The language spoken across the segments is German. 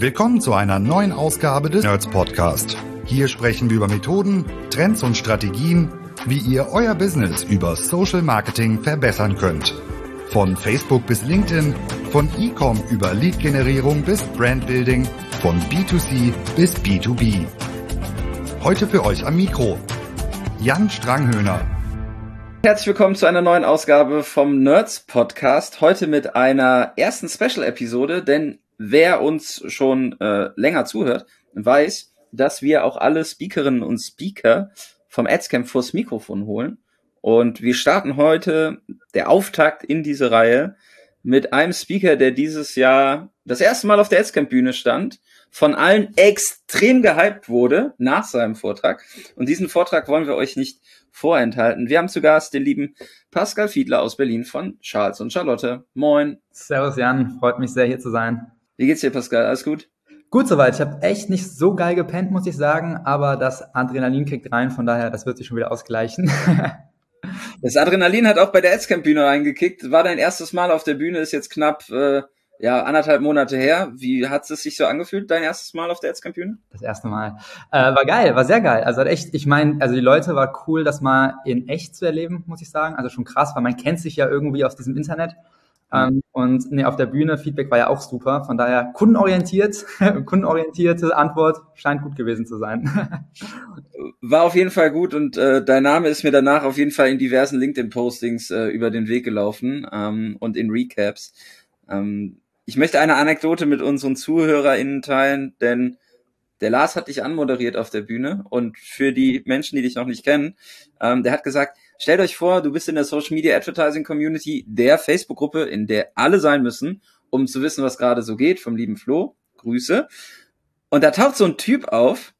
Willkommen zu einer neuen Ausgabe des Nerds Podcast. Hier sprechen wir über Methoden, Trends und Strategien, wie ihr euer Business über Social Marketing verbessern könnt. Von Facebook bis LinkedIn, von E-Com über Lead-Generierung bis Brandbuilding, von B2C bis B2B. Heute für euch am Mikro Jan Stranghöhner. Herzlich willkommen zu einer neuen Ausgabe vom Nerds Podcast. Heute mit einer ersten Special-Episode, denn wer uns schon äh, länger zuhört, weiß, dass wir auch alle Speakerinnen und Speaker vom Adscamp vors Mikrofon holen. Und wir starten heute der Auftakt in diese Reihe mit einem Speaker, der dieses Jahr das erste Mal auf der Adscamp-Bühne stand, von allen extrem gehypt wurde nach seinem Vortrag. Und diesen Vortrag wollen wir euch nicht vorenthalten. Wir haben zu Gast den lieben Pascal Fiedler aus Berlin von Charles und Charlotte. Moin. Servus Jan, freut mich sehr hier zu sein. Wie geht's dir, Pascal? Alles gut? Gut soweit. Ich habe echt nicht so geil gepennt, muss ich sagen, aber das Adrenalin kickt rein, von daher, das wird sich schon wieder ausgleichen. das Adrenalin hat auch bei der Adscamp-Bühne reingekickt. War dein erstes Mal auf der Bühne, ist jetzt knapp äh, ja, anderthalb Monate her. Wie hat es sich so angefühlt, dein erstes Mal auf der Adscamp-Bühne? Das erste Mal. Äh, war geil, war sehr geil. Also echt, ich meine, also die Leute war cool, das mal in echt zu erleben, muss ich sagen. Also schon krass, weil man kennt sich ja irgendwie aus diesem Internet. Ähm, und nee, auf der Bühne, Feedback war ja auch super. Von daher kundenorientiert, kundenorientierte Antwort scheint gut gewesen zu sein. War auf jeden Fall gut und äh, dein Name ist mir danach auf jeden Fall in diversen LinkedIn-Postings äh, über den Weg gelaufen ähm, und in Recaps. Ähm, ich möchte eine Anekdote mit unseren ZuhörerInnen teilen, denn der Lars hat dich anmoderiert auf der Bühne und für die Menschen, die dich noch nicht kennen, ähm, der hat gesagt, stellt euch vor, du bist in der Social Media Advertising Community der Facebook-Gruppe, in der alle sein müssen, um zu wissen, was gerade so geht, vom lieben Flo. Grüße. Und da taucht so ein Typ auf,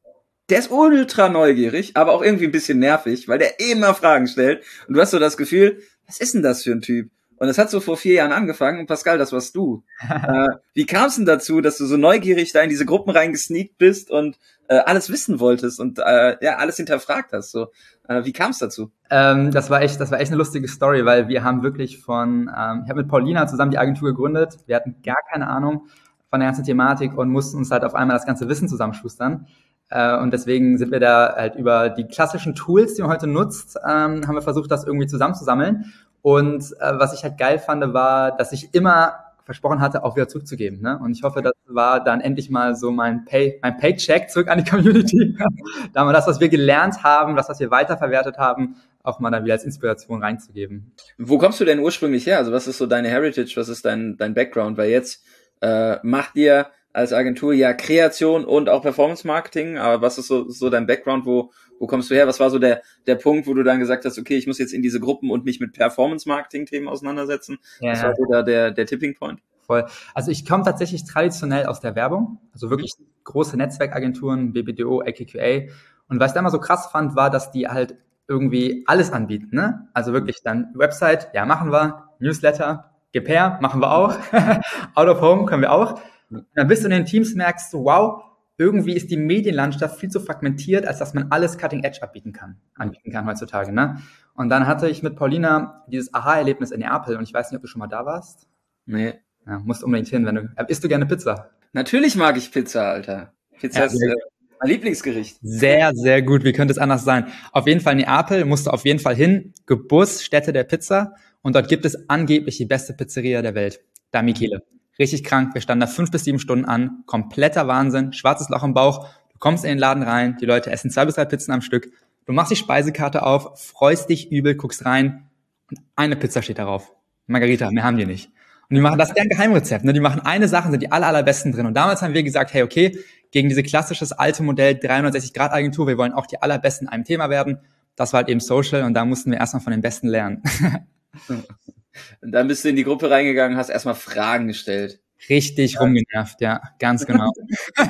der ist ultra neugierig, aber auch irgendwie ein bisschen nervig, weil der immer Fragen stellt. Und du hast so das Gefühl, was ist denn das für ein Typ? Und es hat so vor vier Jahren angefangen und Pascal, das warst du. äh, wie kam es denn dazu, dass du so neugierig da in diese Gruppen reingesneakt bist und äh, alles wissen wolltest und äh, ja alles hinterfragt hast? So, äh, wie kam es dazu? Ähm, das war echt, das war echt eine lustige Story, weil wir haben wirklich von, ähm, ich habe mit Paulina zusammen die Agentur gegründet. Wir hatten gar keine Ahnung von der ganzen Thematik und mussten uns halt auf einmal das ganze Wissen zusammenschustern. Äh, und deswegen sind wir da halt über die klassischen Tools, die man heute nutzt, ähm, haben wir versucht, das irgendwie zusammenzusammeln. Und äh, was ich halt geil fand, war, dass ich immer versprochen hatte, auch wieder zurückzugeben. Ne? Und ich hoffe, das war dann endlich mal so mein Pay, mein Paycheck zurück an die Community. da mal das, was wir gelernt haben, das, was wir weiterverwertet haben, auch mal dann wieder als Inspiration reinzugeben. Wo kommst du denn ursprünglich her? Also was ist so deine Heritage? Was ist dein, dein Background? Weil jetzt äh, macht ihr als Agentur ja Kreation und auch Performance Marketing. Aber was ist so, so dein Background? Wo, wo kommst du her? Was war so der, der Punkt, wo du dann gesagt hast, okay, ich muss jetzt in diese Gruppen und mich mit Performance-Marketing-Themen auseinandersetzen? Ja, Was war so da der, der Tipping Point? Voll. Also ich komme tatsächlich traditionell aus der Werbung, also wirklich große Netzwerkagenturen, BBDO, AKQA. Und was ich da immer so krass fand, war, dass die halt irgendwie alles anbieten. Ne? Also wirklich dann Website, ja, machen wir, Newsletter, GPR, machen wir auch, Out of Home können wir auch. Und dann bist du in den Teams, merkst du, wow, irgendwie ist die Medienlandschaft viel zu fragmentiert, als dass man alles Cutting Edge anbieten kann, anbieten kann heutzutage. Ne? Und dann hatte ich mit Paulina dieses Aha-Erlebnis in Neapel und ich weiß nicht, ob du schon mal da warst. Nee. Ja, musst unbedingt hin, wenn du. Äh, isst du gerne Pizza? Natürlich mag ich Pizza, Alter. Pizza ja, ist äh, mein Lieblingsgericht. Sehr, sehr gut. Wie könnte es anders sein? Auf jeden Fall Neapel, musst du auf jeden Fall hin. Geburtsstätte der Pizza. Und dort gibt es angeblich die beste Pizzeria der Welt. Da Michele. Richtig krank. Wir standen da fünf bis sieben Stunden an. Kompletter Wahnsinn. Schwarzes Loch im Bauch. Du kommst in den Laden rein. Die Leute essen zwei bis drei Pizzen am Stück. Du machst die Speisekarte auf, freust dich übel, guckst rein. Und eine Pizza steht darauf. Margarita, mehr haben die nicht. Und die machen, das deren Geheimrezept. Ne? Die machen eine Sache, sind die aller, allerbesten drin. Und damals haben wir gesagt, hey, okay, gegen diese klassisches alte Modell 360-Grad-Agentur, wir wollen auch die allerbesten in einem Thema werden. Das war halt eben Social und da mussten wir erstmal von den Besten lernen. Und dann bist du in die Gruppe reingegangen, hast erstmal Fragen gestellt. Richtig ja. rumgenervt, ja, ganz genau.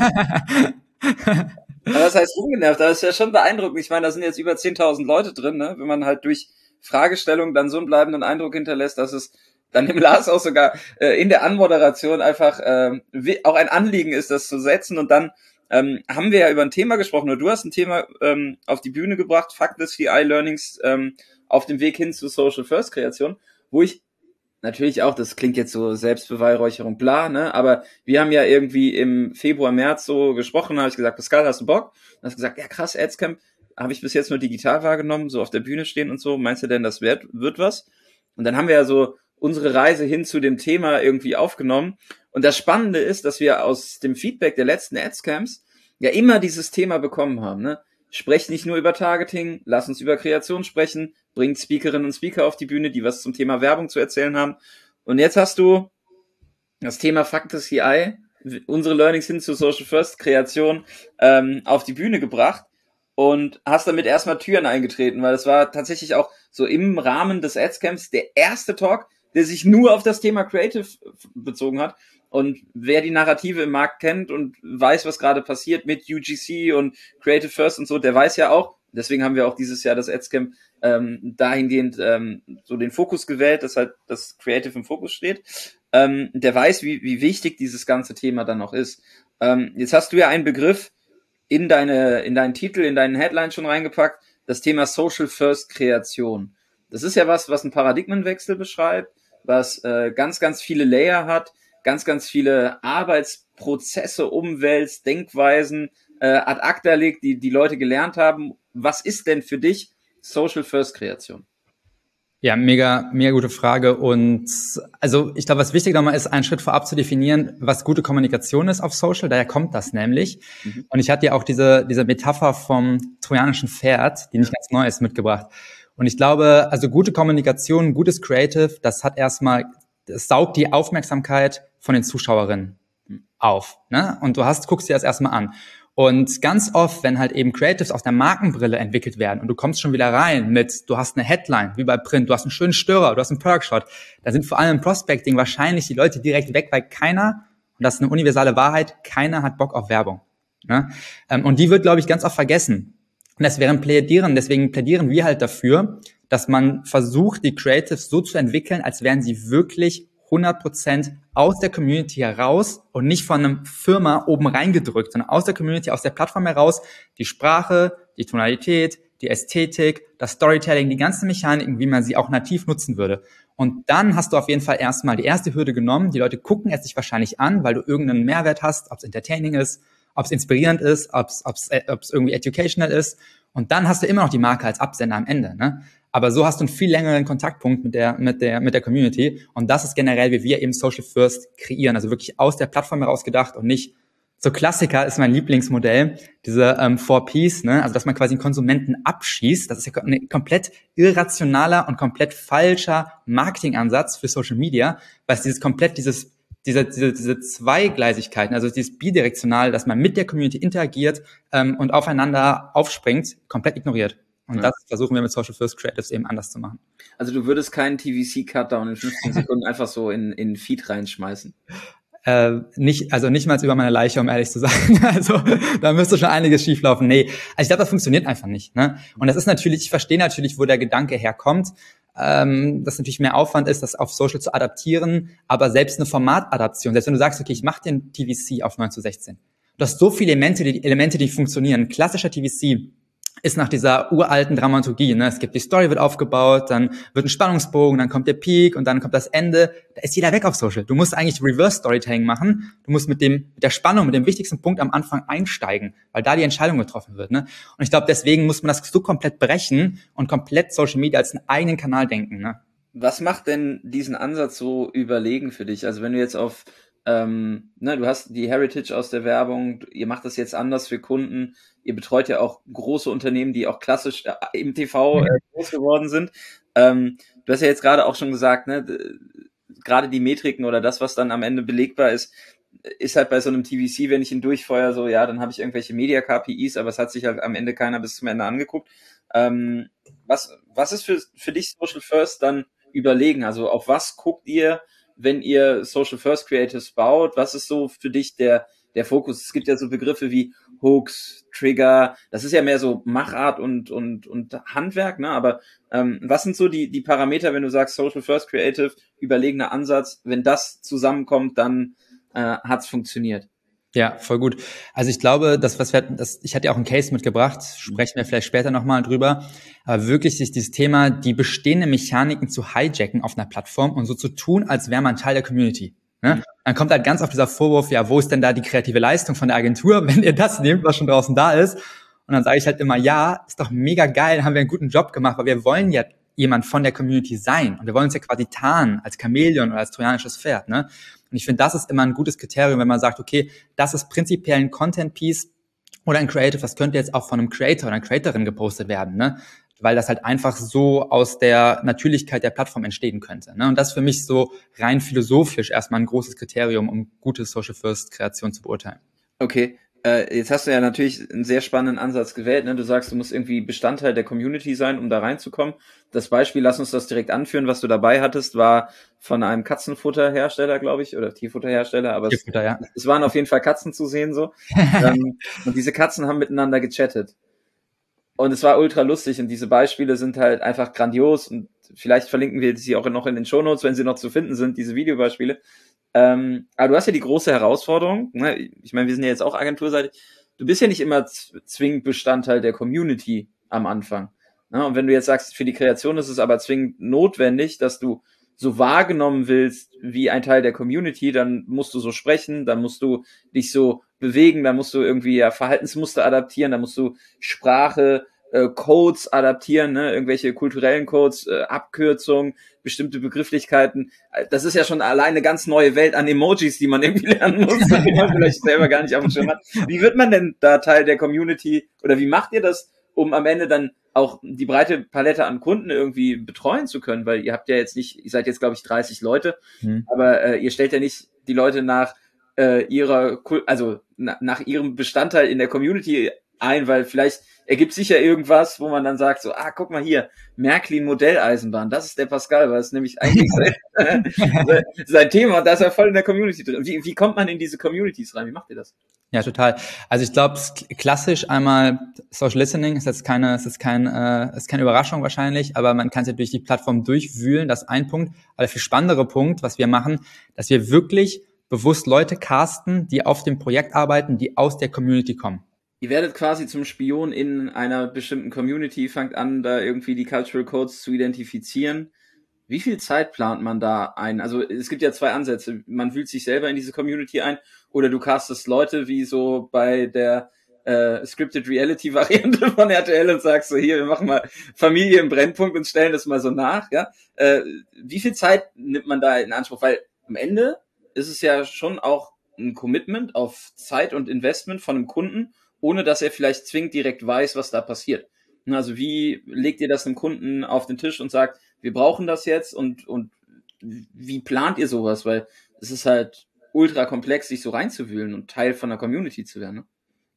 Aber das heißt rumgenervt, das ist ja schon beeindruckend. Ich meine, da sind jetzt über 10.000 Leute drin, ne? wenn man halt durch Fragestellung dann so einen bleibenden Eindruck hinterlässt, dass es dann dem Lars auch sogar äh, in der Anmoderation einfach äh, auch ein Anliegen ist, das zu setzen. Und dann ähm, haben wir ja über ein Thema gesprochen, oder du hast ein Thema ähm, auf die Bühne gebracht, Factless CI Learnings ähm, auf dem Weg hin zu Social First Kreation wo ich natürlich auch, das klingt jetzt so Selbstbeweihräucherung, bla, ne? Aber wir haben ja irgendwie im Februar, März so gesprochen, habe ich gesagt, Pascal, hast du Bock? Und hast gesagt, ja krass, Adscamp, habe ich bis jetzt nur digital wahrgenommen, so auf der Bühne stehen und so. Meinst du denn, das wird, wird was? Und dann haben wir ja so unsere Reise hin zu dem Thema irgendwie aufgenommen. Und das Spannende ist, dass wir aus dem Feedback der letzten Adscamps ja immer dieses Thema bekommen haben, ne? Sprecht nicht nur über Targeting, lass uns über Kreation sprechen, bringt Speakerinnen und Speaker auf die Bühne, die was zum Thema Werbung zu erzählen haben. Und jetzt hast du das Thema Faktor CI, unsere Learnings hin zu Social First Kreation ähm, auf die Bühne gebracht und hast damit erstmal Türen eingetreten, weil das war tatsächlich auch so im Rahmen des Adscamps der erste Talk, der sich nur auf das Thema Creative bezogen hat. Und wer die Narrative im Markt kennt und weiß, was gerade passiert mit UGC und Creative First und so, der weiß ja auch, deswegen haben wir auch dieses Jahr das Adscamp ähm, dahingehend ähm, so den Fokus gewählt, dass halt das Creative im Fokus steht. Ähm, der weiß, wie, wie wichtig dieses ganze Thema dann noch ist. Ähm, jetzt hast du ja einen Begriff in deine, in deinen Titel, in deinen Headline schon reingepackt, das Thema Social First Kreation. Das ist ja was, was einen Paradigmenwechsel beschreibt, was äh, ganz, ganz viele Layer hat, ganz, ganz viele Arbeitsprozesse, Umwelt, Denkweisen äh, ad acta legt, die die Leute gelernt haben. Was ist denn für dich Social First Kreation? Ja, mega, mega gute Frage. Und also ich glaube, was wichtig nochmal ist, einen Schritt vorab zu definieren, was gute Kommunikation ist auf Social. Daher kommt das nämlich. Mhm. Und ich hatte ja auch diese, diese Metapher vom trojanischen Pferd, die nicht ganz neu ist, mitgebracht. Und ich glaube, also gute Kommunikation, gutes Creative, das hat erstmal, das saugt die Aufmerksamkeit von den Zuschauerinnen auf. Ne? Und du hast, guckst dir das erstmal an. Und ganz oft, wenn halt eben Creatives aus der Markenbrille entwickelt werden und du kommst schon wieder rein mit, du hast eine Headline, wie bei Print, du hast einen schönen Störer, du hast einen Perkshot, dann sind vor allem im Prospecting wahrscheinlich die Leute direkt weg, weil keiner, und das ist eine universale Wahrheit, keiner hat Bock auf Werbung. Ne? Ähm, und die wird, glaube ich, ganz oft vergessen. Und das wären Plädieren, deswegen plädieren wir halt dafür, dass man versucht, die Creatives so zu entwickeln, als wären sie wirklich 100% aus der Community heraus und nicht von einem Firma oben reingedrückt, sondern aus der Community, aus der Plattform heraus, die Sprache, die Tonalität, die Ästhetik, das Storytelling, die ganzen Mechaniken, wie man sie auch nativ nutzen würde. Und dann hast du auf jeden Fall erstmal die erste Hürde genommen. Die Leute gucken es sich wahrscheinlich an, weil du irgendeinen Mehrwert hast, ob es entertaining ist, ob es inspirierend ist, ob es äh, irgendwie educational ist. Und dann hast du immer noch die Marke als Absender am Ende. Ne? Aber so hast du einen viel längeren Kontaktpunkt mit der, mit der, mit der Community. Und das ist generell, wie wir eben Social First kreieren. Also wirklich aus der Plattform heraus gedacht und nicht so Klassiker ist mein Lieblingsmodell, diese ähm, Four Ps, ne? also dass man quasi einen Konsumenten abschießt. Das ist ja ein komplett irrationaler und komplett falscher Marketingansatz für Social Media, weil es dieses komplett dieses diese, diese, diese Zweigleisigkeiten, also dieses bidirektional, dass man mit der Community interagiert ähm, und aufeinander aufspringt, komplett ignoriert. Und ja. das versuchen wir mit Social First Creatives eben anders zu machen. Also du würdest keinen TVC-Cutdown in 15 Sekunden einfach so in, in Feed reinschmeißen. Äh, nicht, also nicht mal über meine Leiche, um ehrlich zu sein. Also da müsste schon einiges schieflaufen. Nee, also ich glaube, das funktioniert einfach nicht. Ne? Und das ist natürlich, ich verstehe natürlich, wo der Gedanke herkommt, ähm, dass natürlich mehr Aufwand ist, das auf Social zu adaptieren, aber selbst eine Formatadaption, selbst wenn du sagst, okay, ich mache den TVC auf 9 zu 16, du hast so viele Elemente, die, Elemente, die funktionieren. Klassischer TVC ist nach dieser uralten Dramaturgie. Ne? Es gibt die Story wird aufgebaut, dann wird ein Spannungsbogen, dann kommt der Peak und dann kommt das Ende. Da ist jeder weg auf Social. Du musst eigentlich Reverse Storytelling machen. Du musst mit dem mit der Spannung, mit dem wichtigsten Punkt am Anfang einsteigen, weil da die Entscheidung getroffen wird. Ne? Und ich glaube, deswegen muss man das so komplett brechen und komplett Social Media als einen eigenen Kanal denken. Ne? Was macht denn diesen Ansatz so überlegen für dich? Also wenn du jetzt auf ähm, ne, du hast die Heritage aus der Werbung, ihr macht das jetzt anders für Kunden, ihr betreut ja auch große Unternehmen, die auch klassisch äh, im TV äh, groß geworden sind. Ähm, du hast ja jetzt gerade auch schon gesagt, ne, gerade die Metriken oder das, was dann am Ende belegbar ist, ist halt bei so einem TVC, wenn ich ihn durchfeuer, so, ja, dann habe ich irgendwelche Media-KPIs, aber es hat sich halt am Ende keiner bis zum Ende angeguckt. Ähm, was, was ist für, für dich Social First dann überlegen? Also auf was guckt ihr, wenn ihr Social First Creatives baut? Was ist so für dich der, der Fokus? Es gibt ja so Begriffe wie Hooks, Trigger, das ist ja mehr so Machart und, und, und Handwerk, ne? Aber ähm, was sind so die, die Parameter, wenn du sagst Social First Creative, überlegener Ansatz, wenn das zusammenkommt, dann äh, hat's funktioniert? Ja, voll gut. Also ich glaube, das, was wir, das, ich hatte ja auch einen Case mitgebracht, sprechen wir vielleicht später nochmal drüber, aber wirklich sich dieses Thema, die bestehenden Mechaniken zu hijacken auf einer Plattform und so zu tun, als wäre man Teil der Community. Ne? Dann kommt halt ganz oft dieser Vorwurf, ja, wo ist denn da die kreative Leistung von der Agentur, wenn ihr das nehmt, was schon draußen da ist? Und dann sage ich halt immer, ja, ist doch mega geil, haben wir einen guten Job gemacht, weil wir wollen ja jemand von der Community sein. Und wir wollen uns ja quasi tarnen als Chamäleon oder als trojanisches Pferd. Ne? Und ich finde, das ist immer ein gutes Kriterium, wenn man sagt, okay, das ist prinzipiell ein Content-Piece oder ein Creative, das könnte jetzt auch von einem Creator oder einer Creatorin gepostet werden, ne? weil das halt einfach so aus der Natürlichkeit der Plattform entstehen könnte. Ne? Und das ist für mich so rein philosophisch erstmal ein großes Kriterium, um gute Social First Kreation zu beurteilen. Okay, äh, jetzt hast du ja natürlich einen sehr spannenden Ansatz gewählt. Ne? Du sagst, du musst irgendwie Bestandteil der Community sein, um da reinzukommen. Das Beispiel, lass uns das direkt anführen, was du dabei hattest, war von einem Katzenfutterhersteller, glaube ich, oder Tierfutterhersteller, aber Tierfutter, es, ja. es, waren auf jeden Fall Katzen zu sehen so. ähm, und diese Katzen haben miteinander gechattet. Und es war ultra lustig und diese Beispiele sind halt einfach grandios und vielleicht verlinken wir sie auch noch in den Shownotes, wenn sie noch zu finden sind, diese Videobeispiele. Ähm, aber du hast ja die große Herausforderung, ne? ich meine, wir sind ja jetzt auch agenturseitig, du bist ja nicht immer zwingend Bestandteil der Community am Anfang. Ne? Und wenn du jetzt sagst, für die Kreation ist es aber zwingend notwendig, dass du so wahrgenommen willst wie ein Teil der Community, dann musst du so sprechen, dann musst du dich so bewegen, dann musst du irgendwie ja Verhaltensmuster adaptieren, dann musst du Sprache, äh, Codes adaptieren, ne? irgendwelche kulturellen Codes, äh, Abkürzungen, bestimmte Begrifflichkeiten. Das ist ja schon alleine eine ganz neue Welt an Emojis, die man irgendwie lernen muss, die man vielleicht selber gar nicht auf dem Schirm hat. Wie wird man denn da Teil der Community oder wie macht ihr das, um am Ende dann auch die breite Palette an Kunden irgendwie betreuen zu können? Weil ihr habt ja jetzt nicht, ihr seid jetzt glaube ich 30 Leute, hm. aber äh, ihr stellt ja nicht die Leute nach äh, ihrer, also na, nach ihrem Bestandteil in der Community ein, weil vielleicht ergibt sich ja irgendwas, wo man dann sagt, so, ah, guck mal hier, Märklin Modelleisenbahn, das ist der Pascal, weil es nämlich eigentlich sein, sein Thema, da ist er voll in der Community drin. Wie, wie kommt man in diese Communities rein? Wie macht ihr das? Ja, total. Also ich glaube, klassisch einmal Social Listening ist jetzt keine, ist jetzt kein, äh, ist keine Überraschung wahrscheinlich, aber man kann sich durch die Plattform durchwühlen, das ist ein Punkt. Aber der viel spannendere Punkt, was wir machen, dass wir wirklich bewusst Leute casten, die auf dem Projekt arbeiten, die aus der Community kommen. Ihr werdet quasi zum Spion in einer bestimmten Community, fangt an, da irgendwie die Cultural Codes zu identifizieren. Wie viel Zeit plant man da ein? Also es gibt ja zwei Ansätze. Man wühlt sich selber in diese Community ein oder du castest Leute wie so bei der äh, Scripted Reality Variante von RTL und sagst so, hier, wir machen mal Familie im Brennpunkt und stellen das mal so nach. Ja? Äh, wie viel Zeit nimmt man da in Anspruch? Weil am Ende ist es ja schon auch ein Commitment auf Zeit und Investment von einem Kunden, ohne dass er vielleicht zwingend direkt weiß, was da passiert. Also wie legt ihr das dem Kunden auf den Tisch und sagt, wir brauchen das jetzt und, und wie plant ihr sowas? Weil es ist halt ultra komplex, sich so reinzuwühlen und Teil von der Community zu werden. Ne?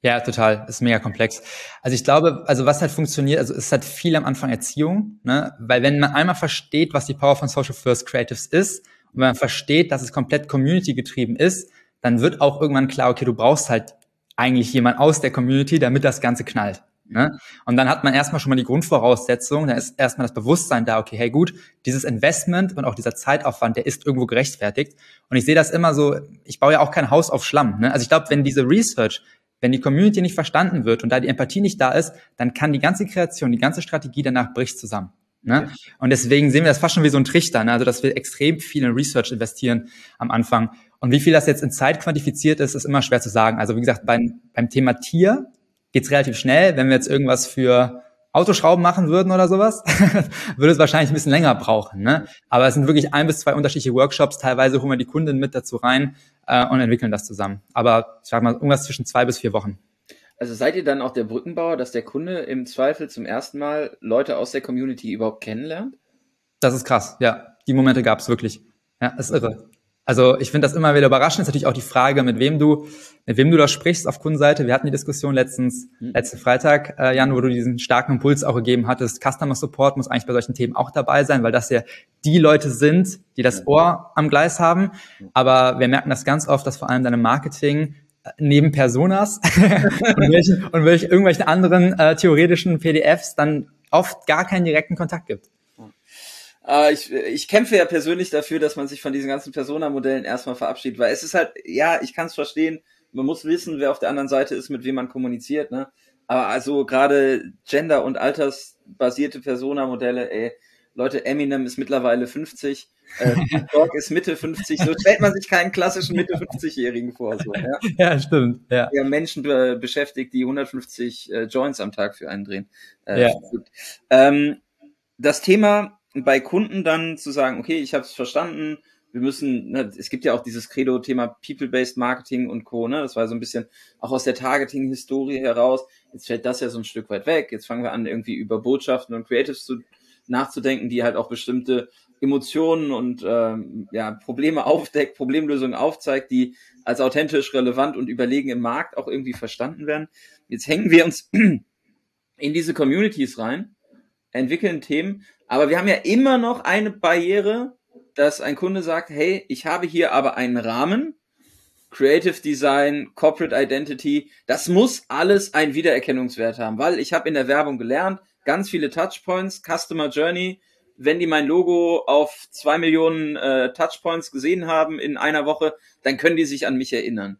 Ja, total. Ist mega komplex. Also ich glaube, also was halt funktioniert, also es hat viel am Anfang Erziehung, ne? Weil wenn man einmal versteht, was die Power von Social First Creatives ist, und wenn man versteht, dass es komplett Community getrieben ist, dann wird auch irgendwann klar, okay, du brauchst halt eigentlich jemand aus der Community, damit das Ganze knallt. Ne? Und dann hat man erstmal schon mal die Grundvoraussetzung, da ist erstmal das Bewusstsein da, okay, hey gut, dieses Investment und auch dieser Zeitaufwand, der ist irgendwo gerechtfertigt. Und ich sehe das immer so, ich baue ja auch kein Haus auf Schlamm. Ne? Also ich glaube, wenn diese Research, wenn die Community nicht verstanden wird und da die Empathie nicht da ist, dann kann die ganze Kreation, die ganze Strategie danach bricht zusammen. Ne? Und deswegen sehen wir das fast schon wie so ein Trichter, ne? also dass wir extrem viel in Research investieren am Anfang. Und wie viel das jetzt in Zeit quantifiziert ist, ist immer schwer zu sagen. Also wie gesagt, beim, beim Thema Tier geht's relativ schnell. Wenn wir jetzt irgendwas für Autoschrauben machen würden oder sowas, würde es wahrscheinlich ein bisschen länger brauchen. Ne? Aber es sind wirklich ein bis zwei unterschiedliche Workshops. Teilweise holen wir die Kunden mit dazu rein äh, und entwickeln das zusammen. Aber ich sag mal, irgendwas zwischen zwei bis vier Wochen. Also seid ihr dann auch der Brückenbauer, dass der Kunde im Zweifel zum ersten Mal Leute aus der Community überhaupt kennenlernt? Das ist krass, ja. Die Momente gab es wirklich. Ja, ist irre. Also ich finde das immer wieder überraschend. Ist natürlich auch die Frage, mit wem du, mit wem du da sprichst auf Kundenseite. Wir hatten die Diskussion letztens, mhm. letzten Freitag, äh, Jan, wo du diesen starken Impuls auch gegeben hattest. Customer Support muss eigentlich bei solchen Themen auch dabei sein, weil das ja die Leute sind, die das Ohr am Gleis haben. Aber wir merken das ganz oft, dass vor allem deine Marketing äh, neben Personas und, welchen, und welchen, irgendwelchen anderen äh, theoretischen PDFs dann oft gar keinen direkten Kontakt gibt. Äh, ich, ich kämpfe ja persönlich dafür, dass man sich von diesen ganzen Persona-Modellen erstmal verabschiedet, weil es ist halt, ja, ich kann es verstehen, man muss wissen, wer auf der anderen Seite ist, mit wem man kommuniziert, ne? Aber also gerade Gender- und altersbasierte Persona-Modelle, ey, Leute, Eminem ist mittlerweile 50, äh, Dog ist Mitte 50, so stellt man sich keinen klassischen Mitte 50-Jährigen vor. So, ja? ja, stimmt. Ja. ja Menschen be beschäftigt, die 150 äh, Joints am Tag für einen drehen. Äh, ja. Ähm, das Thema bei Kunden dann zu sagen, okay, ich habe es verstanden, wir müssen, ne, es gibt ja auch dieses Credo-Thema People-Based Marketing und Co. Ne? Das war so ein bisschen auch aus der Targeting-Historie heraus. Jetzt fällt das ja so ein Stück weit weg. Jetzt fangen wir an, irgendwie über Botschaften und Creatives zu, nachzudenken, die halt auch bestimmte Emotionen und ähm, ja, Probleme aufdeckt, Problemlösungen aufzeigt, die als authentisch, relevant und überlegen im Markt auch irgendwie verstanden werden. Jetzt hängen wir uns in diese Communities rein, entwickeln Themen, aber wir haben ja immer noch eine Barriere, dass ein Kunde sagt, hey, ich habe hier aber einen Rahmen, Creative Design, Corporate Identity, das muss alles einen Wiedererkennungswert haben, weil ich habe in der Werbung gelernt, ganz viele Touchpoints, Customer Journey, wenn die mein Logo auf zwei Millionen äh, Touchpoints gesehen haben in einer Woche, dann können die sich an mich erinnern.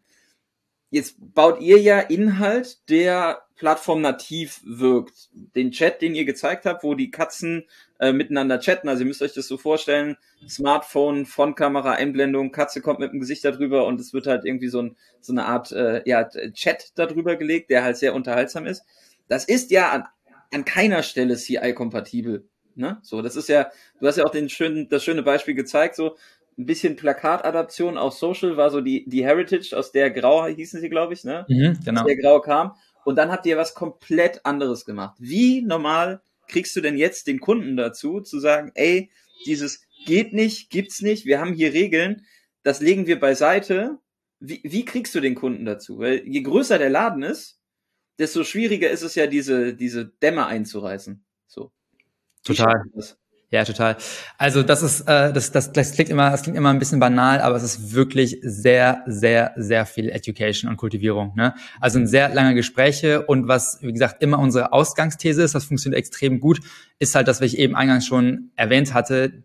Jetzt baut ihr ja Inhalt, der plattformnativ wirkt. Den Chat, den ihr gezeigt habt, wo die Katzen äh, miteinander chatten. Also ihr müsst euch das so vorstellen, Smartphone, Frontkamera, Einblendung, Katze kommt mit dem Gesicht darüber und es wird halt irgendwie so, ein, so eine Art äh, ja, Chat darüber gelegt, der halt sehr unterhaltsam ist. Das ist ja an, an keiner Stelle CI-kompatibel. Ne? So, das ist ja, du hast ja auch den schönen, das schöne Beispiel gezeigt, so ein bisschen Plakatadaption auf Social war so die, die Heritage, aus der Grau hießen sie, glaube ich, ne? Mhm, genau. Aus der Grau kam. Und dann habt ihr was komplett anderes gemacht. Wie normal kriegst du denn jetzt den Kunden dazu, zu sagen, ey, dieses geht nicht, gibt's nicht, wir haben hier Regeln, das legen wir beiseite. Wie, wie kriegst du den Kunden dazu? Weil je größer der Laden ist, desto schwieriger ist es ja, diese, diese Dämme einzureißen. So. Total. Ja, total. Also das ist, äh, das, das, das klingt immer, das klingt immer ein bisschen banal, aber es ist wirklich sehr, sehr, sehr viel Education und Kultivierung. Ne? Also ein sehr lange Gespräche und was, wie gesagt, immer unsere Ausgangsthese ist, das funktioniert extrem gut, ist halt, dass ich eben eingangs schon erwähnt hatte,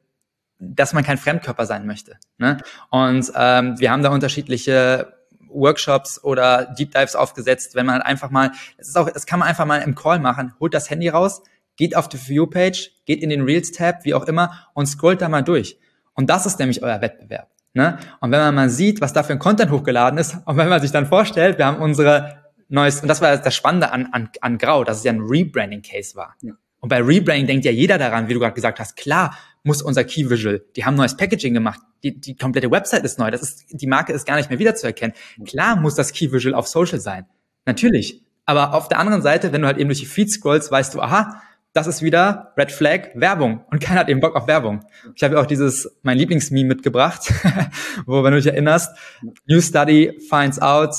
dass man kein Fremdkörper sein möchte. Ne? Und ähm, wir haben da unterschiedliche Workshops oder Deep Dives aufgesetzt, wenn man halt einfach mal, das ist auch, das kann man einfach mal im Call machen, holt das Handy raus, geht auf die View-Page, geht in den Reels-Tab, wie auch immer, und scrollt da mal durch. Und das ist nämlich euer Wettbewerb. Ne? Und wenn man mal sieht, was da für ein Content hochgeladen ist, und wenn man sich dann vorstellt, wir haben unsere neues, und das war das Spannende an, an, an Grau, dass es ja ein Rebranding-Case war. Ja. Und bei Rebranding denkt ja jeder daran, wie du gerade gesagt hast, klar muss unser Key Visual, die haben neues Packaging gemacht, die, die komplette Website ist neu, das ist, die Marke ist gar nicht mehr wiederzuerkennen. Klar muss das Key Visual auf Social sein. Natürlich. Aber auf der anderen Seite, wenn du halt eben durch die Feed scrollst, weißt du, aha, das ist wieder Red Flag Werbung und keiner hat eben Bock auf Werbung. Ich habe auch dieses mein Lieblingsmeme mitgebracht, wo wenn du dich erinnerst, New Study finds out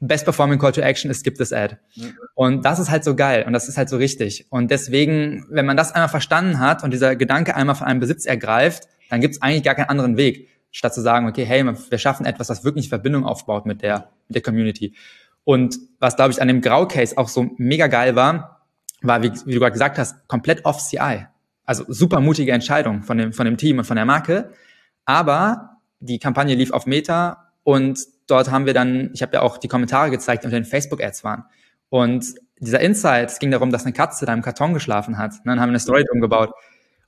Best Performing Call to Action ist skip this ad. Und das ist halt so geil und das ist halt so richtig. Und deswegen, wenn man das einmal verstanden hat und dieser Gedanke einmal von einem Besitz ergreift, dann gibt es eigentlich gar keinen anderen Weg, statt zu sagen, okay, hey, wir schaffen etwas, was wirklich Verbindung aufbaut mit der, mit der Community. Und was, glaube ich, an dem Grau-Case auch so mega geil war, war, wie, wie du gerade gesagt hast, komplett off CI. Also super mutige Entscheidung von dem, von dem Team und von der Marke. Aber die Kampagne lief auf Meta und dort haben wir dann, ich habe ja auch die Kommentare gezeigt, die unter den Facebook-Ads waren. Und dieser Insight, es ging darum, dass eine Katze da im Karton geschlafen hat. Und dann haben wir eine Story drum gebaut.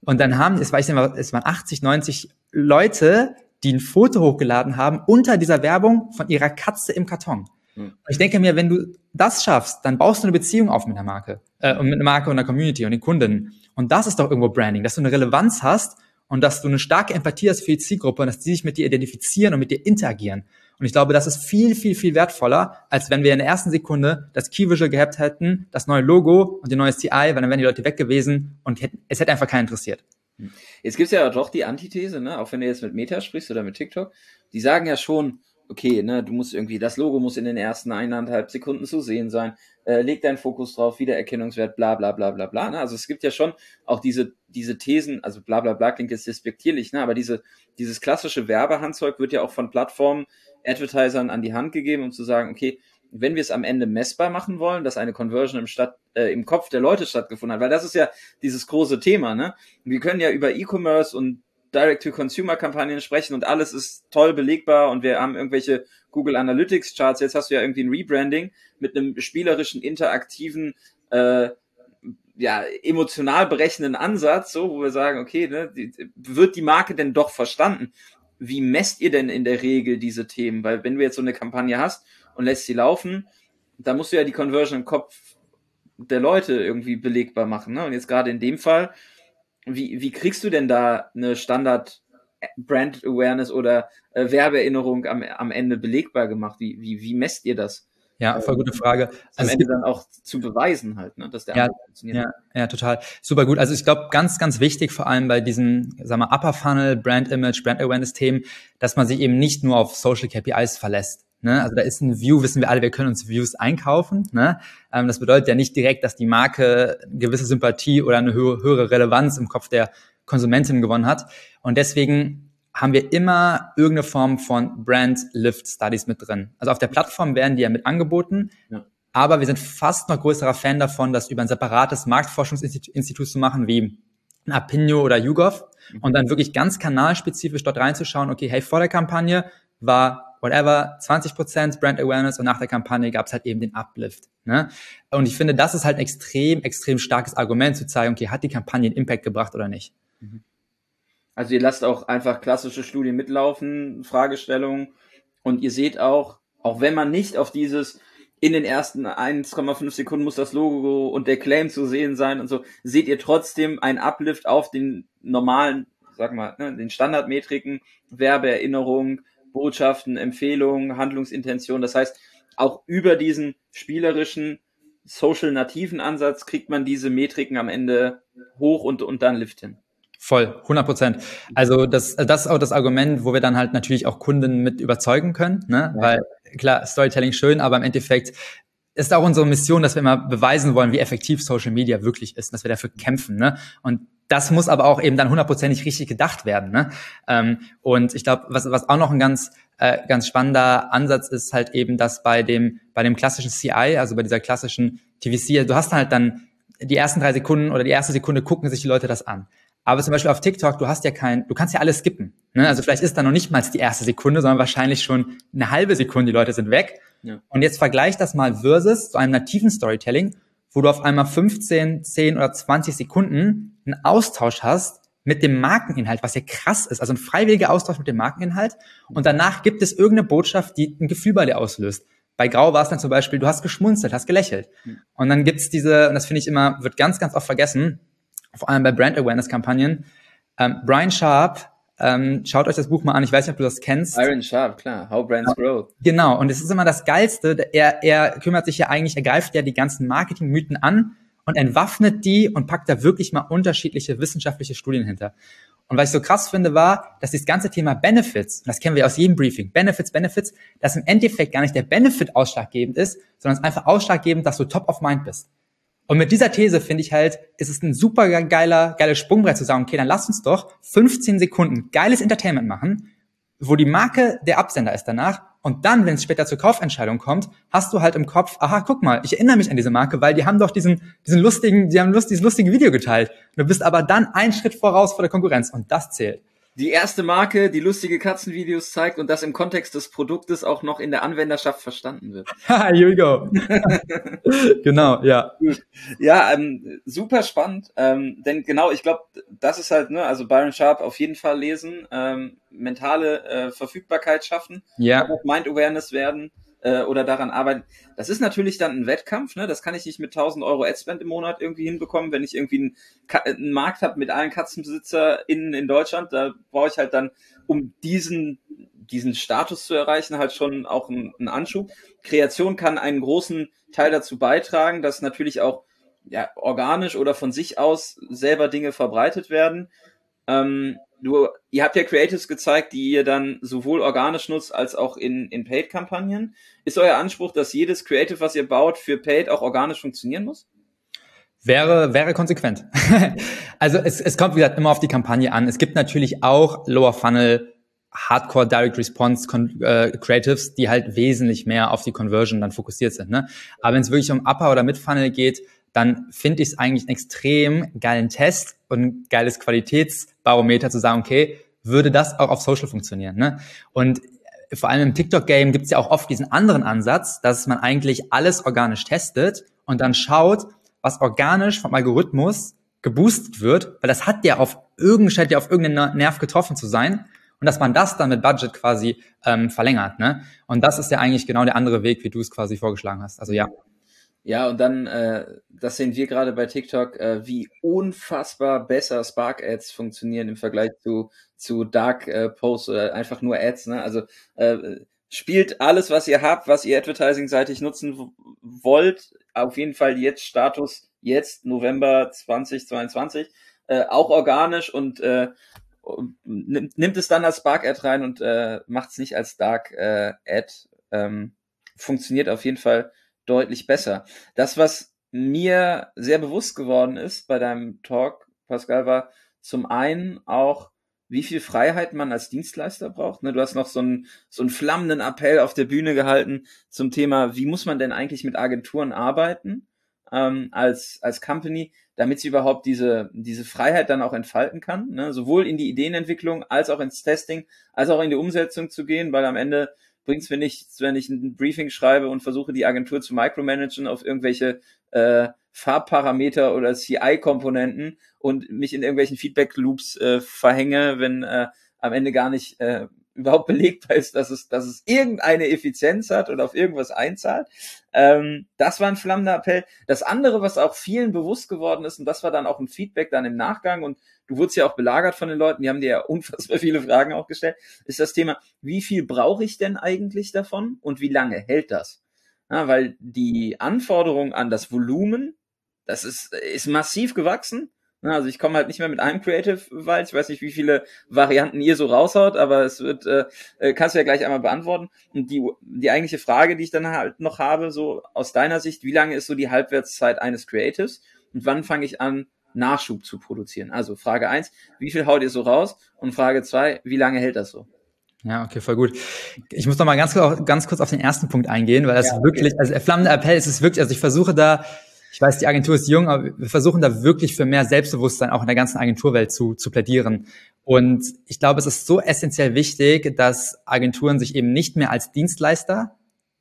Und dann haben, es weiß nicht mehr, es waren 80, 90 Leute, die ein Foto hochgeladen haben unter dieser Werbung von ihrer Katze im Karton. Hm. Und ich denke mir, wenn du das schaffst, dann baust du eine Beziehung auf mit der Marke, äh, mit einer Marke und der Community und den Kunden. Und das ist doch irgendwo Branding, dass du eine Relevanz hast und dass du eine starke Empathie hast für die Zielgruppe und dass die sich mit dir identifizieren und mit dir interagieren. Und ich glaube, das ist viel, viel, viel wertvoller, als wenn wir in der ersten Sekunde das Key Visual gehabt hätten, das neue Logo und die neue CI, weil dann wären die Leute weg gewesen und hätten, es hätte einfach keinen interessiert. Hm. Jetzt gibt's ja doch die Antithese, ne? auch wenn du jetzt mit Meta sprichst oder mit TikTok, die sagen ja schon, okay, ne, du musst irgendwie, das Logo muss in den ersten eineinhalb Sekunden zu sehen sein, äh, leg deinen Fokus drauf, Wiedererkennungswert, bla bla bla bla bla. Ne? Also es gibt ja schon auch diese, diese Thesen, also bla bla bla klingt jetzt despektierlich, ne? aber diese, dieses klassische Werbehandzeug wird ja auch von Plattformen, Advertisern an die Hand gegeben, um zu sagen, okay, wenn wir es am Ende messbar machen wollen, dass eine Conversion im, Stadt, äh, im Kopf der Leute stattgefunden hat, weil das ist ja dieses große Thema, ne? Wir können ja über E-Commerce und Direct-to-Consumer-Kampagnen sprechen und alles ist toll belegbar und wir haben irgendwelche Google Analytics Charts. Jetzt hast du ja irgendwie ein Rebranding mit einem spielerischen, interaktiven, äh, ja, emotional berechnenden Ansatz, so, wo wir sagen, okay, ne, die, wird die Marke denn doch verstanden? Wie messt ihr denn in der Regel diese Themen? Weil wenn du jetzt so eine Kampagne hast und lässt sie laufen, da musst du ja die Conversion im Kopf der Leute irgendwie belegbar machen. Ne? Und jetzt gerade in dem Fall, wie, wie kriegst du denn da eine Standard Brand Awareness oder äh, Werbeerinnerung am, am Ende belegbar gemacht? Wie, wie, wie messt ihr das? Ja, voll gute Frage. Also am Ende dann auch zu beweisen halt, ne, dass der ja, funktioniert. Ja, ja, total. Super gut. Also ich glaube, ganz, ganz wichtig, vor allem bei diesen, sag mal, Upper Funnel, Brand Image, Brand Awareness Themen, dass man sich eben nicht nur auf Social KPIs verlässt. Ne? Also da ist ein View, wissen wir alle, wir können uns Views einkaufen. Ne? Ähm, das bedeutet ja nicht direkt, dass die Marke eine gewisse Sympathie oder eine höhere Relevanz im Kopf der Konsumentin gewonnen hat. Und deswegen haben wir immer irgendeine Form von Brand Lift Studies mit drin. Also auf der Plattform werden die ja mit angeboten, ja. aber wir sind fast noch größerer Fan davon, das über ein separates Marktforschungsinstitut zu machen, wie ein Apinio oder YouGov und dann wirklich ganz kanalspezifisch dort reinzuschauen, okay, hey, vor der Kampagne war whatever, 20% Brand Awareness und nach der Kampagne gab es halt eben den Uplift. Ne? Und ich finde, das ist halt ein extrem, extrem starkes Argument zu zeigen, okay, hat die Kampagne einen Impact gebracht oder nicht. Mhm. Also ihr lasst auch einfach klassische Studien mitlaufen, Fragestellungen und ihr seht auch, auch wenn man nicht auf dieses in den ersten 1,5 Sekunden muss das Logo und der Claim zu sehen sein und so, seht ihr trotzdem ein Uplift auf den normalen, sag mal, ne, den Standardmetriken, Werbeerinnerung, Botschaften, Empfehlungen, Handlungsintention. Das heißt, auch über diesen spielerischen, social nativen Ansatz kriegt man diese Metriken am Ende hoch und, und dann Lift hin. Voll, 100 Prozent. Also das, das ist auch das Argument, wo wir dann halt natürlich auch Kunden mit überzeugen können, ne? Ja. weil klar, Storytelling schön, aber im Endeffekt ist auch unsere Mission, dass wir immer beweisen wollen, wie effektiv Social Media wirklich ist, dass wir dafür kämpfen. Ne? Und das muss aber auch eben dann hundertprozentig richtig gedacht werden. Ne? Ähm, und ich glaube, was, was auch noch ein ganz äh, ganz spannender Ansatz ist halt eben, dass bei dem bei dem klassischen CI, also bei dieser klassischen TVC, du hast halt dann die ersten drei Sekunden oder die erste Sekunde gucken sich die Leute das an. Aber zum Beispiel auf TikTok, du hast ja kein, du kannst ja alles skippen. Ne? Also vielleicht ist da noch nicht mal die erste Sekunde, sondern wahrscheinlich schon eine halbe Sekunde, die Leute sind weg. Ja. Und jetzt vergleich das mal versus zu einem nativen Storytelling, wo du auf einmal 15, 10 oder 20 Sekunden einen Austausch hast mit dem Markeninhalt, was ja krass ist, also ein freiwilliger Austausch mit dem Markeninhalt. Und danach gibt es irgendeine Botschaft, die ein Gefühl bei dir auslöst. Bei Grau war es dann zum Beispiel, du hast geschmunzelt, hast gelächelt. Und dann gibt's diese, und das finde ich immer, wird ganz, ganz oft vergessen, vor allem bei Brand Awareness Kampagnen. Ähm, Brian Sharp, ähm, schaut euch das Buch mal an. Ich weiß nicht, ob du das kennst. Byron Sharp, klar. How Brands Grow. Genau. Und es ist immer das Geilste. Er, er kümmert sich ja eigentlich, er greift ja die ganzen Marketingmythen an und entwaffnet die und packt da wirklich mal unterschiedliche wissenschaftliche Studien hinter. Und was ich so krass finde, war, dass das ganze Thema Benefits, und das kennen wir aus jedem Briefing, Benefits, Benefits, dass im Endeffekt gar nicht der Benefit ausschlaggebend ist, sondern es ist einfach ausschlaggebend, dass du top of mind bist. Und mit dieser These finde ich halt, ist es ein super geiler, geiles Sprungbrett zu sagen, okay, dann lass uns doch 15 Sekunden geiles Entertainment machen, wo die Marke der Absender ist danach. Und dann, wenn es später zur Kaufentscheidung kommt, hast du halt im Kopf, aha, guck mal, ich erinnere mich an diese Marke, weil die haben doch diesen, diesen lustigen, die haben lust, dieses lustige Video geteilt. Du bist aber dann einen Schritt voraus vor der Konkurrenz und das zählt die erste Marke, die lustige Katzenvideos zeigt und das im Kontext des Produktes auch noch in der Anwenderschaft verstanden wird. Here we go. genau, ja. Ja, ähm, super spannend, ähm, denn genau, ich glaube, das ist halt, ne, also Byron Sharp auf jeden Fall lesen, ähm, mentale äh, Verfügbarkeit schaffen, ja. Mind Awareness werden äh, oder daran arbeiten. Das ist natürlich dann ein Wettkampf, ne? Das kann ich nicht mit 1000 Euro Adspend im Monat irgendwie hinbekommen, wenn ich irgendwie einen, einen Markt habe mit allen KatzenbesitzerInnen in Deutschland. Da brauche ich halt dann, um diesen diesen Status zu erreichen, halt schon auch einen, einen Anschub. Kreation kann einen großen Teil dazu beitragen, dass natürlich auch ja, organisch oder von sich aus selber Dinge verbreitet werden. Ähm, du, ihr habt ja Creatives gezeigt, die ihr dann sowohl organisch nutzt als auch in, in Paid-Kampagnen. Ist euer Anspruch, dass jedes Creative, was ihr baut, für Paid auch organisch funktionieren muss? Wäre, wäre konsequent. also es, es kommt, wie gesagt, immer auf die Kampagne an. Es gibt natürlich auch Lower Funnel Hardcore Direct Response äh, Creatives, die halt wesentlich mehr auf die Conversion dann fokussiert sind. Ne? Aber wenn es wirklich um Upper oder Mid Funnel geht, dann finde ich es eigentlich einen extrem geilen Test und ein geiles Qualitäts Barometer zu sagen, okay, würde das auch auf Social funktionieren? Ne? Und vor allem im TikTok-Game gibt es ja auch oft diesen anderen Ansatz, dass man eigentlich alles organisch testet und dann schaut, was organisch vom Algorithmus geboostet wird, weil das hat ja auf irgendeinen scheint ja auf irgendeinen Nerv getroffen zu sein und dass man das dann mit Budget quasi ähm, verlängert. Ne? Und das ist ja eigentlich genau der andere Weg, wie du es quasi vorgeschlagen hast. Also ja. Ja, und dann, äh, das sehen wir gerade bei TikTok, äh, wie unfassbar besser Spark Ads funktionieren im Vergleich zu, zu Dark äh, oder einfach nur Ads. Ne? Also äh, spielt alles, was ihr habt, was ihr advertising-seitig nutzen wollt, auf jeden Fall jetzt Status, jetzt November 2022, äh, auch organisch und äh, nimmt, nimmt es dann als Spark Ad rein und äh, macht es nicht als Dark äh. Ähm, funktioniert auf jeden Fall deutlich besser. Das, was mir sehr bewusst geworden ist bei deinem Talk, Pascal, war zum einen auch, wie viel Freiheit man als Dienstleister braucht. Ne, du hast noch so einen, so einen flammenden Appell auf der Bühne gehalten zum Thema, wie muss man denn eigentlich mit Agenturen arbeiten ähm, als, als Company, damit sie überhaupt diese, diese Freiheit dann auch entfalten kann. Ne? Sowohl in die Ideenentwicklung als auch ins Testing, als auch in die Umsetzung zu gehen, weil am Ende bringt es mir nichts, wenn ich ein Briefing schreibe und versuche, die Agentur zu micromanagen auf irgendwelche äh, Farbparameter oder CI-Komponenten und mich in irgendwelchen Feedback-Loops äh, verhänge, wenn äh, am Ende gar nicht äh, überhaupt belegbar ist, dass es, dass es irgendeine Effizienz hat oder auf irgendwas einzahlt. Ähm, das war ein flammender Appell. Das andere, was auch vielen bewusst geworden ist, und das war dann auch ein Feedback dann im Nachgang, und du wurdest ja auch belagert von den Leuten, die haben dir ja unfassbar viele Fragen auch gestellt, ist das Thema, wie viel brauche ich denn eigentlich davon und wie lange hält das? Ja, weil die Anforderung an das Volumen, das ist, ist massiv gewachsen. Also ich komme halt nicht mehr mit einem Creative weit. Ich weiß nicht, wie viele Varianten ihr so raushaut, aber es wird, äh, äh, kannst du ja gleich einmal beantworten. Und die, die eigentliche Frage, die ich dann halt noch habe, so aus deiner Sicht, wie lange ist so die Halbwertszeit eines Creatives und wann fange ich an, Nachschub zu produzieren? Also Frage eins, wie viel haut ihr so raus? Und Frage zwei, wie lange hält das so? Ja, okay, voll gut. Ich muss noch mal ganz, ganz kurz auf den ersten Punkt eingehen, weil das ja, okay. wirklich, also flammender Appell ist es wirklich, also ich versuche da ich weiß, die Agentur ist jung, aber wir versuchen da wirklich für mehr Selbstbewusstsein auch in der ganzen Agenturwelt zu, zu plädieren. Und ich glaube, es ist so essentiell wichtig, dass Agenturen sich eben nicht mehr als Dienstleister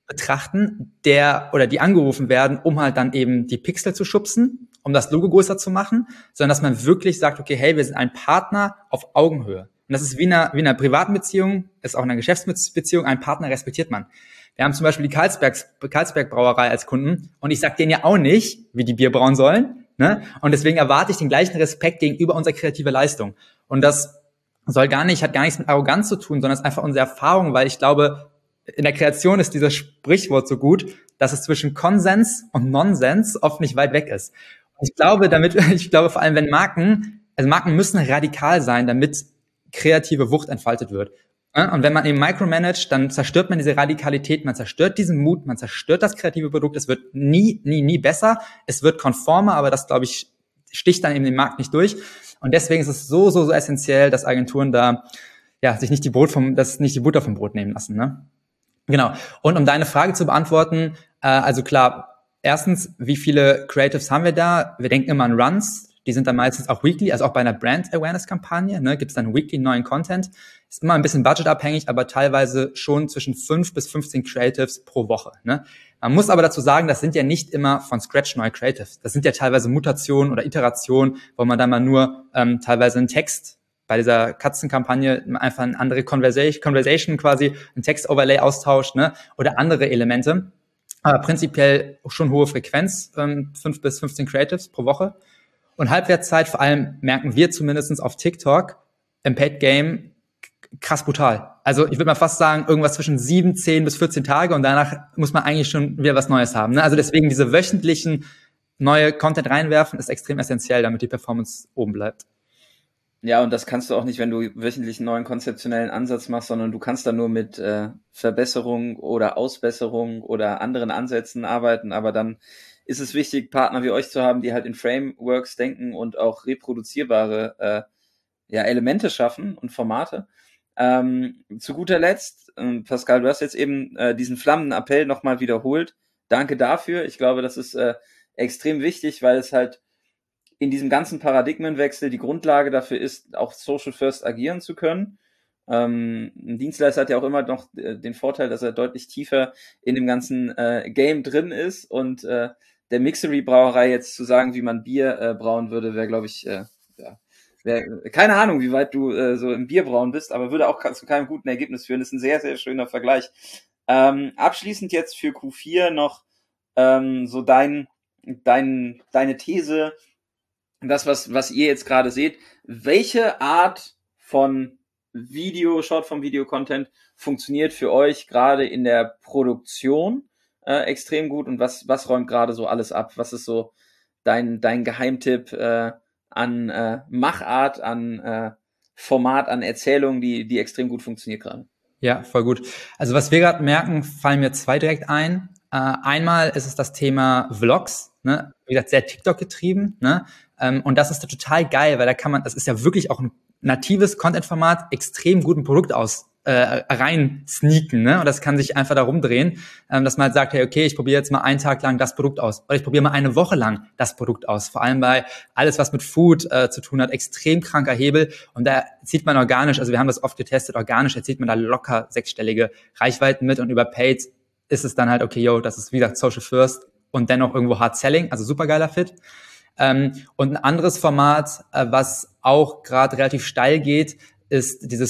betrachten, der oder die angerufen werden, um halt dann eben die Pixel zu schubsen, um das Logo größer zu machen, sondern dass man wirklich sagt, okay, hey, wir sind ein Partner auf Augenhöhe. Und das ist wie in einer, wie in einer privaten Beziehung, ist auch in einer Geschäftsbeziehung, ein Partner respektiert man. Wir haben zum Beispiel die Karlsbergs, Karlsberg Brauerei als Kunden und ich sag denen ja auch nicht, wie die Bier brauen sollen. Ne? Und deswegen erwarte ich den gleichen Respekt gegenüber unserer kreative Leistung. Und das soll gar nicht, hat gar nichts mit Arroganz zu tun, sondern es ist einfach unsere Erfahrung, weil ich glaube, in der Kreation ist dieses Sprichwort so gut, dass es zwischen Konsens und Nonsens oft nicht weit weg ist. Und ich glaube, damit, ich glaube vor allem, wenn Marken, also Marken müssen radikal sein, damit kreative Wucht entfaltet wird. Und wenn man eben micromanagt, dann zerstört man diese Radikalität, man zerstört diesen Mut, man zerstört das kreative Produkt. Es wird nie, nie, nie besser. Es wird konformer, aber das, glaube ich, sticht dann eben den Markt nicht durch. Und deswegen ist es so, so, so essentiell, dass Agenturen da ja sich nicht die Brot vom, das nicht die Butter vom Brot nehmen lassen. Ne? Genau. Und um deine Frage zu beantworten, äh, also klar, erstens, wie viele Creatives haben wir da? Wir denken immer an Runs. Die sind dann meistens auch weekly, also auch bei einer Brand Awareness Kampagne, ne, gibt es dann weekly neuen Content. Ist immer ein bisschen budgetabhängig, aber teilweise schon zwischen fünf bis 15 Creatives pro Woche. Ne. Man muss aber dazu sagen, das sind ja nicht immer von Scratch neue Creatives. Das sind ja teilweise Mutationen oder Iterationen, wo man dann mal nur ähm, teilweise einen Text bei dieser Katzenkampagne einfach eine andere Conversation, quasi, ein Text-Overlay austauscht, ne, oder andere Elemente. Aber prinzipiell schon hohe Frequenz, ähm, 5 bis 15 Creatives pro Woche. Und Halbwertszeit, vor allem merken wir zumindestens auf TikTok, im Paid Game krass brutal. Also ich würde mal fast sagen, irgendwas zwischen sieben, zehn bis 14 Tage und danach muss man eigentlich schon wieder was Neues haben. Ne? Also deswegen diese wöchentlichen neue Content reinwerfen ist extrem essentiell, damit die Performance oben bleibt. Ja, und das kannst du auch nicht, wenn du wöchentlich einen neuen konzeptionellen Ansatz machst, sondern du kannst da nur mit äh, Verbesserung oder Ausbesserung oder anderen Ansätzen arbeiten, aber dann ist es wichtig, Partner wie euch zu haben, die halt in Frameworks denken und auch reproduzierbare äh, ja, Elemente schaffen und Formate. Ähm, zu guter Letzt, äh, Pascal, du hast jetzt eben äh, diesen flammenden Appell nochmal wiederholt. Danke dafür. Ich glaube, das ist äh, extrem wichtig, weil es halt in diesem ganzen Paradigmenwechsel die Grundlage dafür ist, auch Social First agieren zu können. Ähm, ein Dienstleister hat ja auch immer noch äh, den Vorteil, dass er deutlich tiefer in dem ganzen äh, Game drin ist und äh, der Mixery-Brauerei jetzt zu sagen, wie man Bier brauen würde, wäre, glaube ich, ja, keine Ahnung, wie weit du äh, so im Bierbrauen bist, aber würde auch zu keinem guten Ergebnis führen. Das ist ein sehr, sehr schöner Vergleich. Ähm, abschließend jetzt für Q4 noch ähm, so dein, dein, deine These, das, was, was ihr jetzt gerade seht. Welche Art von Video, Short vom Video-Content funktioniert für euch gerade in der Produktion äh, extrem gut und was, was räumt gerade so alles ab? Was ist so dein, dein Geheimtipp äh, an äh, Machart, an äh, Format, an Erzählung, die, die extrem gut funktioniert gerade? Ja, voll gut. Also was wir gerade merken, fallen mir zwei direkt ein. Äh, einmal ist es das Thema Vlogs, ne? wie gesagt, sehr TikTok getrieben. Ne? Ähm, und das ist total geil, weil da kann man, das ist ja wirklich auch ein natives Content-Format extrem guten Produkt aus äh, rein sneaken, ne? Und das kann sich einfach darum drehen, ähm, dass man halt sagt, hey, okay, ich probiere jetzt mal einen Tag lang das Produkt aus oder ich probiere mal eine Woche lang das Produkt aus. Vor allem bei alles, was mit Food äh, zu tun hat, extrem kranker Hebel und da zieht man organisch, also wir haben das oft getestet, organisch erzielt man da locker sechsstellige Reichweiten mit und über Paid ist es dann halt, okay, yo, das ist wie gesagt Social First und dennoch irgendwo Hard Selling, also supergeiler Fit. Ähm, und ein anderes Format, äh, was auch gerade relativ steil geht, ist diese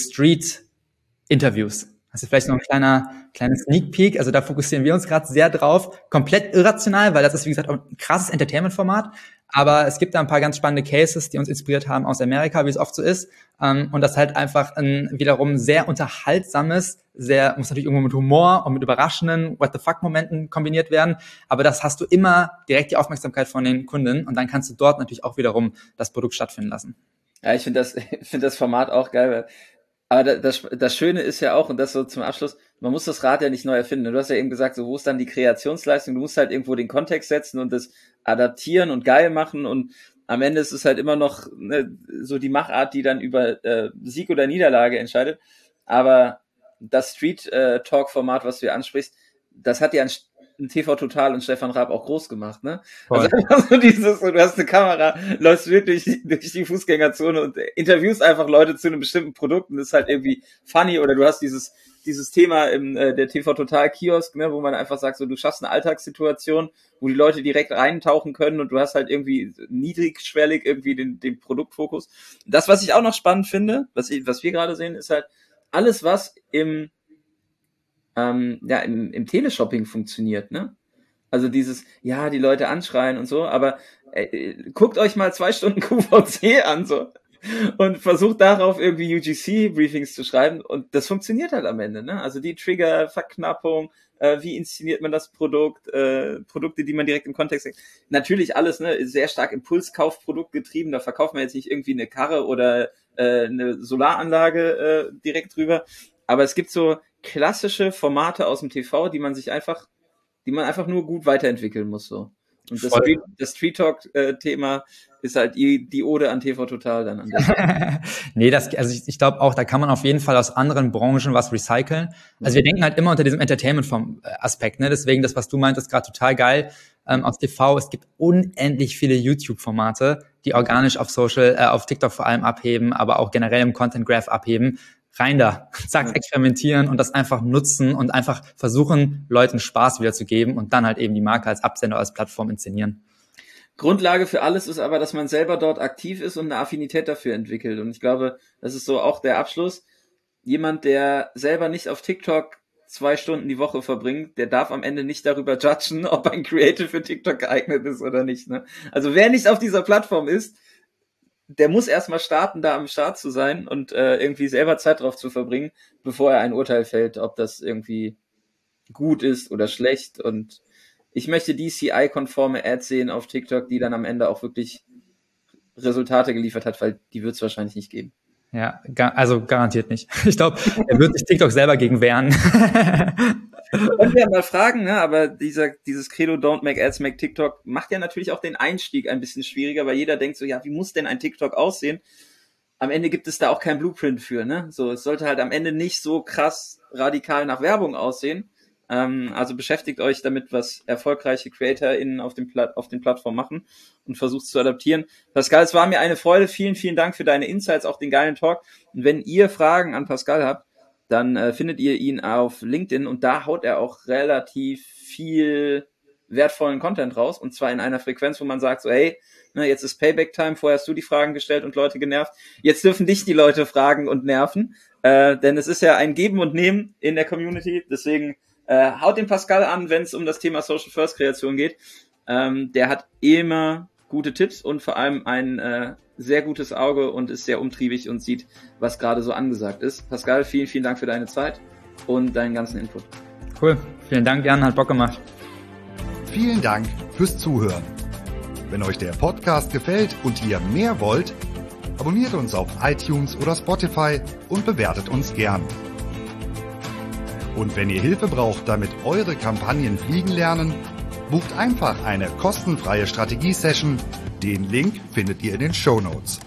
Street-Interviews. Also vielleicht noch ein kleiner, kleiner Sneak Peek. Also da fokussieren wir uns gerade sehr drauf. Komplett irrational, weil das ist, wie gesagt, auch ein krasses Entertainment-Format. Aber es gibt da ein paar ganz spannende Cases, die uns inspiriert haben aus Amerika, wie es oft so ist. Ähm, und das halt einfach ein wiederum sehr unterhaltsames, sehr, muss natürlich irgendwo mit Humor und mit überraschenden What the fuck-Momenten kombiniert werden. Aber das hast du immer direkt die Aufmerksamkeit von den Kunden und dann kannst du dort natürlich auch wiederum das Produkt stattfinden lassen. Ja, ich finde das, ich finde das Format auch geil, weil aber das, das Schöne ist ja auch, und das so zum Abschluss, man muss das Rad ja nicht neu erfinden. Du hast ja eben gesagt, so wo ist dann die Kreationsleistung? Du musst halt irgendwo den Kontext setzen und das adaptieren und geil machen und am Ende ist es halt immer noch ne, so die Machart, die dann über äh, Sieg oder Niederlage entscheidet. Aber das Street äh, was du hier ansprichst, das hat ja ein TV Total und Stefan Raab auch groß gemacht, ne? Voll. Also so dieses, du hast eine Kamera, läufst wirklich durch, durch die Fußgängerzone und interviewst einfach Leute zu einem bestimmten Produkt und das ist halt irgendwie funny oder du hast dieses dieses Thema im äh, der TV Total Kiosk, ne, wo man einfach sagt, so du schaffst eine Alltagssituation, wo die Leute direkt reintauchen können und du hast halt irgendwie niedrigschwellig irgendwie den, den Produktfokus. Das, was ich auch noch spannend finde, was ich, was wir gerade sehen, ist halt alles, was im ähm, ja, im, im Teleshopping funktioniert, ne? Also dieses, ja, die Leute anschreien und so, aber äh, guckt euch mal zwei Stunden QVC an, so. Und versucht darauf irgendwie UGC-Briefings zu schreiben und das funktioniert halt am Ende, ne? Also die Trigger, Verknappung, äh, wie inszeniert man das Produkt, äh, Produkte, die man direkt im Kontext sieht. Natürlich alles, ne, sehr stark Impulskaufprodukt getrieben, da verkauft man jetzt nicht irgendwie eine Karre oder äh, eine Solaranlage äh, direkt drüber. Aber es gibt so klassische Formate aus dem TV, die man sich einfach, die man einfach nur gut weiterentwickeln muss. So. Und das Street, das Street Talk-Thema äh, ist halt die, die Ode an TV Total dann. An nee, das, also ich, ich glaube auch, da kann man auf jeden Fall aus anderen Branchen was recyceln. Also wir denken halt immer unter diesem Entertainment-Aspekt, ne? Deswegen das, was du meintest, gerade total geil. Ähm, aus TV, es gibt unendlich viele YouTube-Formate, die organisch auf Social, äh, auf TikTok vor allem abheben, aber auch generell im Content Graph abheben rein da, zack, experimentieren und das einfach nutzen und einfach versuchen, Leuten Spaß wiederzugeben und dann halt eben die Marke als Absender, als Plattform inszenieren. Grundlage für alles ist aber, dass man selber dort aktiv ist und eine Affinität dafür entwickelt. Und ich glaube, das ist so auch der Abschluss. Jemand, der selber nicht auf TikTok zwei Stunden die Woche verbringt, der darf am Ende nicht darüber judgen, ob ein Creative für TikTok geeignet ist oder nicht. Ne? Also wer nicht auf dieser Plattform ist, der muss erstmal starten, da am Start zu sein und äh, irgendwie selber Zeit drauf zu verbringen, bevor er ein Urteil fällt, ob das irgendwie gut ist oder schlecht. Und ich möchte DCI-konforme Ads sehen auf TikTok, die dann am Ende auch wirklich Resultate geliefert hat, weil die wird es wahrscheinlich nicht geben. Ja, gar, also garantiert nicht. Ich glaube, er wird sich TikTok selber gegen wehren. Können wir mal fragen, ne? aber dieser, dieses Credo Don't Make Ads, Make TikTok macht ja natürlich auch den Einstieg ein bisschen schwieriger, weil jeder denkt so, ja, wie muss denn ein TikTok aussehen? Am Ende gibt es da auch kein Blueprint für, ne? So, es sollte halt am Ende nicht so krass radikal nach Werbung aussehen. Ähm, also beschäftigt euch damit, was erfolgreiche CreatorInnen auf, dem Pla auf den Plattformen machen und versucht zu adaptieren. Pascal, es war mir eine Freude. Vielen, vielen Dank für deine Insights, auch den geilen Talk. Und wenn ihr Fragen an Pascal habt, dann äh, findet ihr ihn auf LinkedIn und da haut er auch relativ viel wertvollen Content raus und zwar in einer Frequenz, wo man sagt so, hey, ne, jetzt ist Payback-Time, vorher hast du die Fragen gestellt und Leute genervt, jetzt dürfen dich die Leute fragen und nerven, äh, denn es ist ja ein Geben und Nehmen in der Community, deswegen äh, haut den Pascal an, wenn es um das Thema Social First Kreation geht. Ähm, der hat immer gute Tipps und vor allem ein äh, sehr gutes Auge und ist sehr umtriebig und sieht, was gerade so angesagt ist. Pascal, vielen, vielen Dank für deine Zeit und deinen ganzen Input. Cool. Vielen Dank, Jan, hat Bock gemacht. Vielen Dank fürs Zuhören. Wenn euch der Podcast gefällt und ihr mehr wollt, abonniert uns auf iTunes oder Spotify und bewertet uns gern. Und wenn ihr Hilfe braucht, damit eure Kampagnen fliegen lernen, bucht einfach eine kostenfreie Strategie-Session. Den Link findet ihr in den Show Notes.